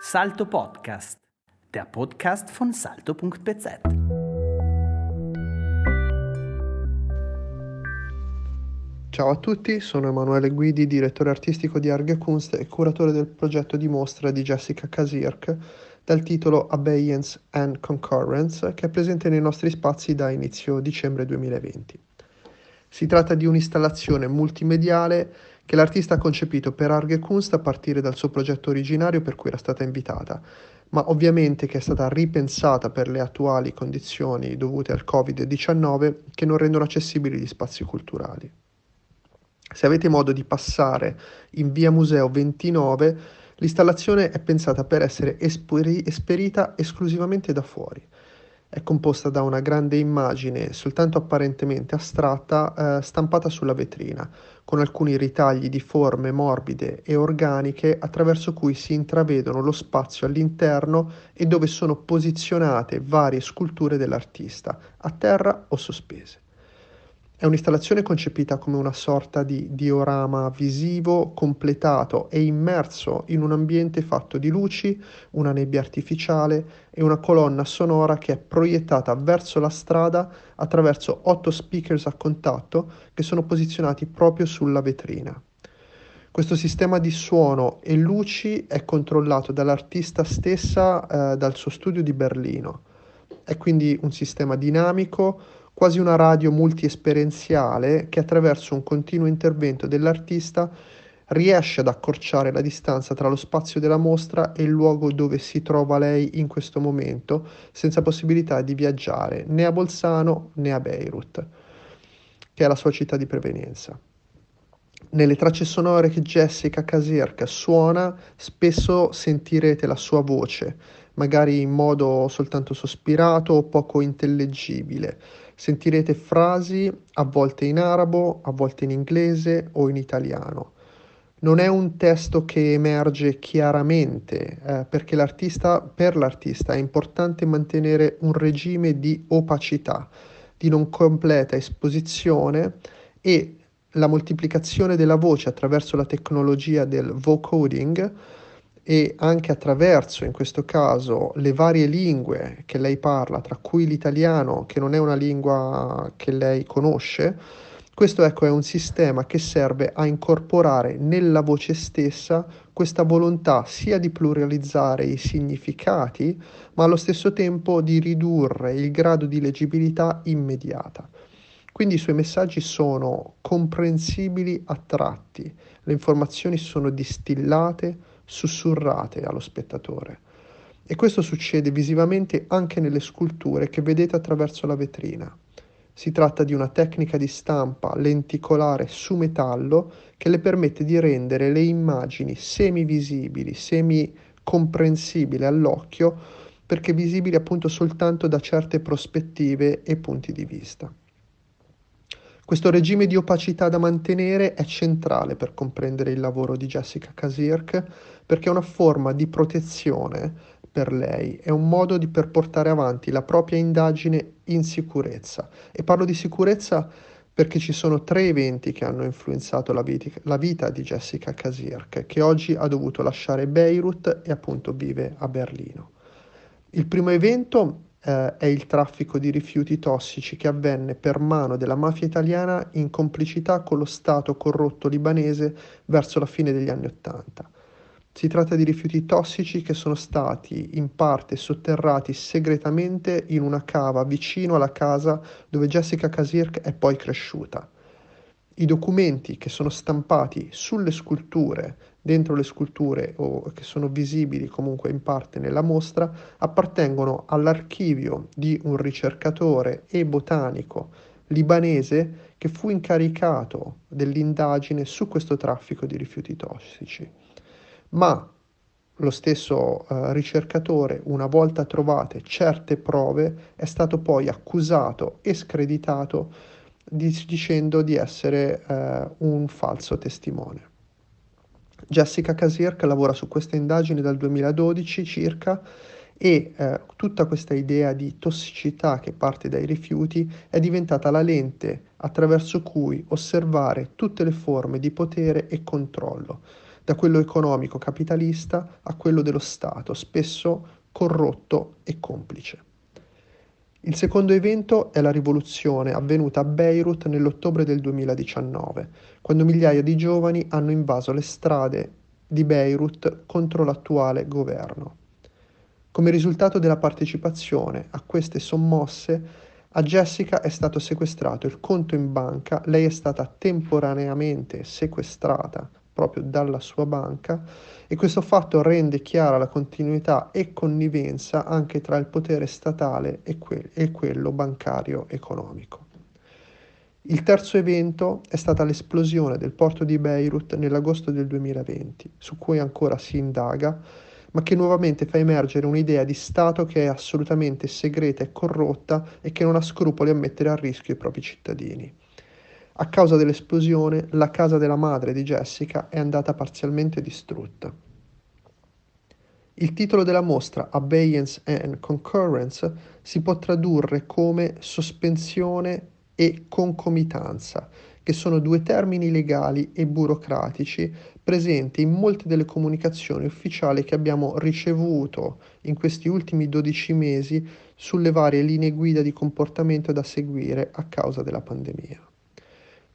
Salto Podcast, der Podcast von salto.bz. Ciao a tutti, sono Emanuele Guidi, direttore artistico di Arge Kunst e curatore del progetto di mostra di Jessica Kasirk dal titolo Abeyance and Concurrence che è presente nei nostri spazi da inizio dicembre 2020. Si tratta di un'installazione multimediale che l'artista ha concepito per Arge Kunst a partire dal suo progetto originario per cui era stata invitata, ma ovviamente che è stata ripensata per le attuali condizioni dovute al Covid-19 che non rendono accessibili gli spazi culturali. Se avete modo di passare in via Museo 29, l'installazione è pensata per essere esperi- esperita esclusivamente da fuori è composta da una grande immagine soltanto apparentemente astratta eh, stampata sulla vetrina, con alcuni ritagli di forme morbide e organiche attraverso cui si intravedono lo spazio all'interno e dove sono posizionate varie sculture dell'artista, a terra o sospese. È un'installazione concepita come una sorta di diorama visivo completato e immerso in un ambiente fatto di luci, una nebbia artificiale e una colonna sonora che è proiettata verso la strada attraverso otto speakers a contatto che sono posizionati proprio sulla vetrina. Questo sistema di suono e luci è controllato dall'artista stessa eh, dal suo studio di Berlino. È quindi un sistema dinamico quasi una radio multiesperienziale che attraverso un continuo intervento dell'artista riesce ad accorciare la distanza tra lo spazio della mostra e il luogo dove si trova lei in questo momento, senza possibilità di viaggiare né a Bolzano né a Beirut, che è la sua città di prevenienza. Nelle tracce sonore che Jessica Casirca suona, spesso sentirete la sua voce, magari in modo soltanto sospirato o poco intellegibile, sentirete frasi a volte in arabo, a volte in inglese o in italiano. Non è un testo che emerge chiaramente, eh, perché l'artista, per l'artista è importante mantenere un regime di opacità, di non completa esposizione e la moltiplicazione della voce attraverso la tecnologia del vocoding e anche attraverso, in questo caso, le varie lingue che lei parla, tra cui l'italiano, che non è una lingua che lei conosce, questo ecco è un sistema che serve a incorporare nella voce stessa questa volontà sia di pluralizzare i significati, ma allo stesso tempo di ridurre il grado di leggibilità immediata. Quindi i suoi messaggi sono comprensibili a tratti, le informazioni sono distillate, sussurrate allo spettatore. E questo succede visivamente anche nelle sculture che vedete attraverso la vetrina. Si tratta di una tecnica di stampa lenticolare su metallo che le permette di rendere le immagini semi-visibili, semi-comprensibili all'occhio, perché visibili appunto soltanto da certe prospettive e punti di vista. Questo regime di opacità da mantenere è centrale per comprendere il lavoro di Jessica Kasirk perché è una forma di protezione per lei, è un modo di per portare avanti la propria indagine in sicurezza. E parlo di sicurezza perché ci sono tre eventi che hanno influenzato la, vit- la vita di Jessica Kasirk, che oggi ha dovuto lasciare Beirut e appunto vive a Berlino. Il primo evento eh, è il traffico di rifiuti tossici che avvenne per mano della mafia italiana in complicità con lo Stato corrotto libanese verso la fine degli anni Ottanta. Si tratta di rifiuti tossici che sono stati in parte sotterrati segretamente in una cava vicino alla casa dove Jessica Kasirk è poi cresciuta. I documenti che sono stampati sulle sculture dentro le sculture o che sono visibili comunque in parte nella mostra appartengono all'archivio di un ricercatore e botanico libanese che fu incaricato dell'indagine su questo traffico di rifiuti tossici. Ma lo stesso eh, ricercatore, una volta trovate certe prove, è stato poi accusato e screditato di, dicendo di essere eh, un falso testimone. Jessica Kasirk lavora su queste indagini dal 2012 circa e eh, tutta questa idea di tossicità che parte dai rifiuti è diventata la lente attraverso cui osservare tutte le forme di potere e controllo, da quello economico capitalista a quello dello Stato, spesso corrotto e complice. Il secondo evento è la rivoluzione avvenuta a Beirut nell'ottobre del 2019, quando migliaia di giovani hanno invaso le strade di Beirut contro l'attuale governo. Come risultato della partecipazione a queste sommosse, a Jessica è stato sequestrato il conto in banca, lei è stata temporaneamente sequestrata proprio dalla sua banca e questo fatto rende chiara la continuità e connivenza anche tra il potere statale e, que- e quello bancario economico. Il terzo evento è stata l'esplosione del porto di Beirut nell'agosto del 2020, su cui ancora si indaga, ma che nuovamente fa emergere un'idea di Stato che è assolutamente segreta e corrotta e che non ha scrupoli a mettere a rischio i propri cittadini. A causa dell'esplosione, la casa della madre di Jessica è andata parzialmente distrutta. Il titolo della mostra, Abeyance and Concurrence, si può tradurre come sospensione e concomitanza, che sono due termini legali e burocratici presenti in molte delle comunicazioni ufficiali che abbiamo ricevuto in questi ultimi 12 mesi sulle varie linee guida di comportamento da seguire a causa della pandemia.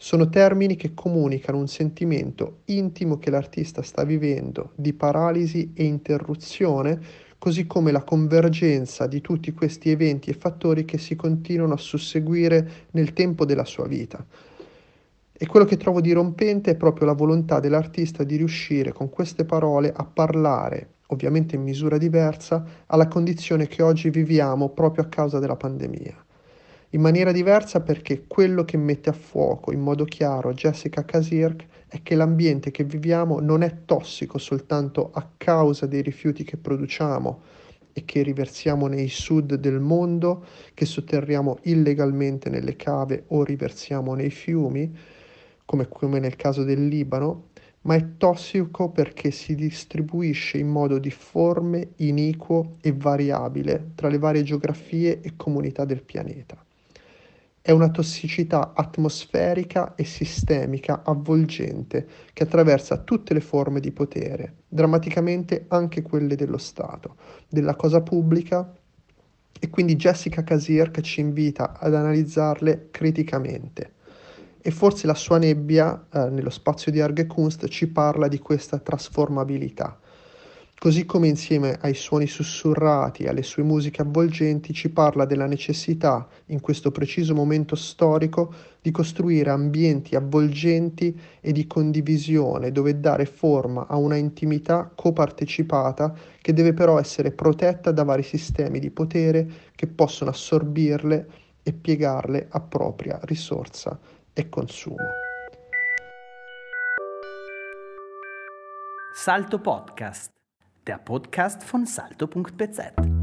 Sono termini che comunicano un sentimento intimo che l'artista sta vivendo di paralisi e interruzione, così come la convergenza di tutti questi eventi e fattori che si continuano a susseguire nel tempo della sua vita. E quello che trovo dirompente è proprio la volontà dell'artista di riuscire con queste parole a parlare, ovviamente in misura diversa, alla condizione che oggi viviamo proprio a causa della pandemia in maniera diversa perché quello che mette a fuoco in modo chiaro Jessica Kasirk è che l'ambiente che viviamo non è tossico soltanto a causa dei rifiuti che produciamo e che riversiamo nei sud del mondo, che sotterriamo illegalmente nelle cave o riversiamo nei fiumi, come, come nel caso del Libano, ma è tossico perché si distribuisce in modo difforme, iniquo e variabile tra le varie geografie e comunità del pianeta. È una tossicità atmosferica e sistemica avvolgente che attraversa tutte le forme di potere, drammaticamente anche quelle dello Stato, della cosa pubblica e quindi Jessica Casir ci invita ad analizzarle criticamente. E forse la sua nebbia eh, nello spazio di Arge Kunst ci parla di questa trasformabilità così come insieme ai suoni sussurrati e alle sue musiche avvolgenti ci parla della necessità, in questo preciso momento storico, di costruire ambienti avvolgenti e di condivisione dove dare forma a una intimità copartecipata che deve però essere protetta da vari sistemi di potere che possono assorbirle e piegarle a propria risorsa e consumo. Salto Podcast der Podcast von salto.bz.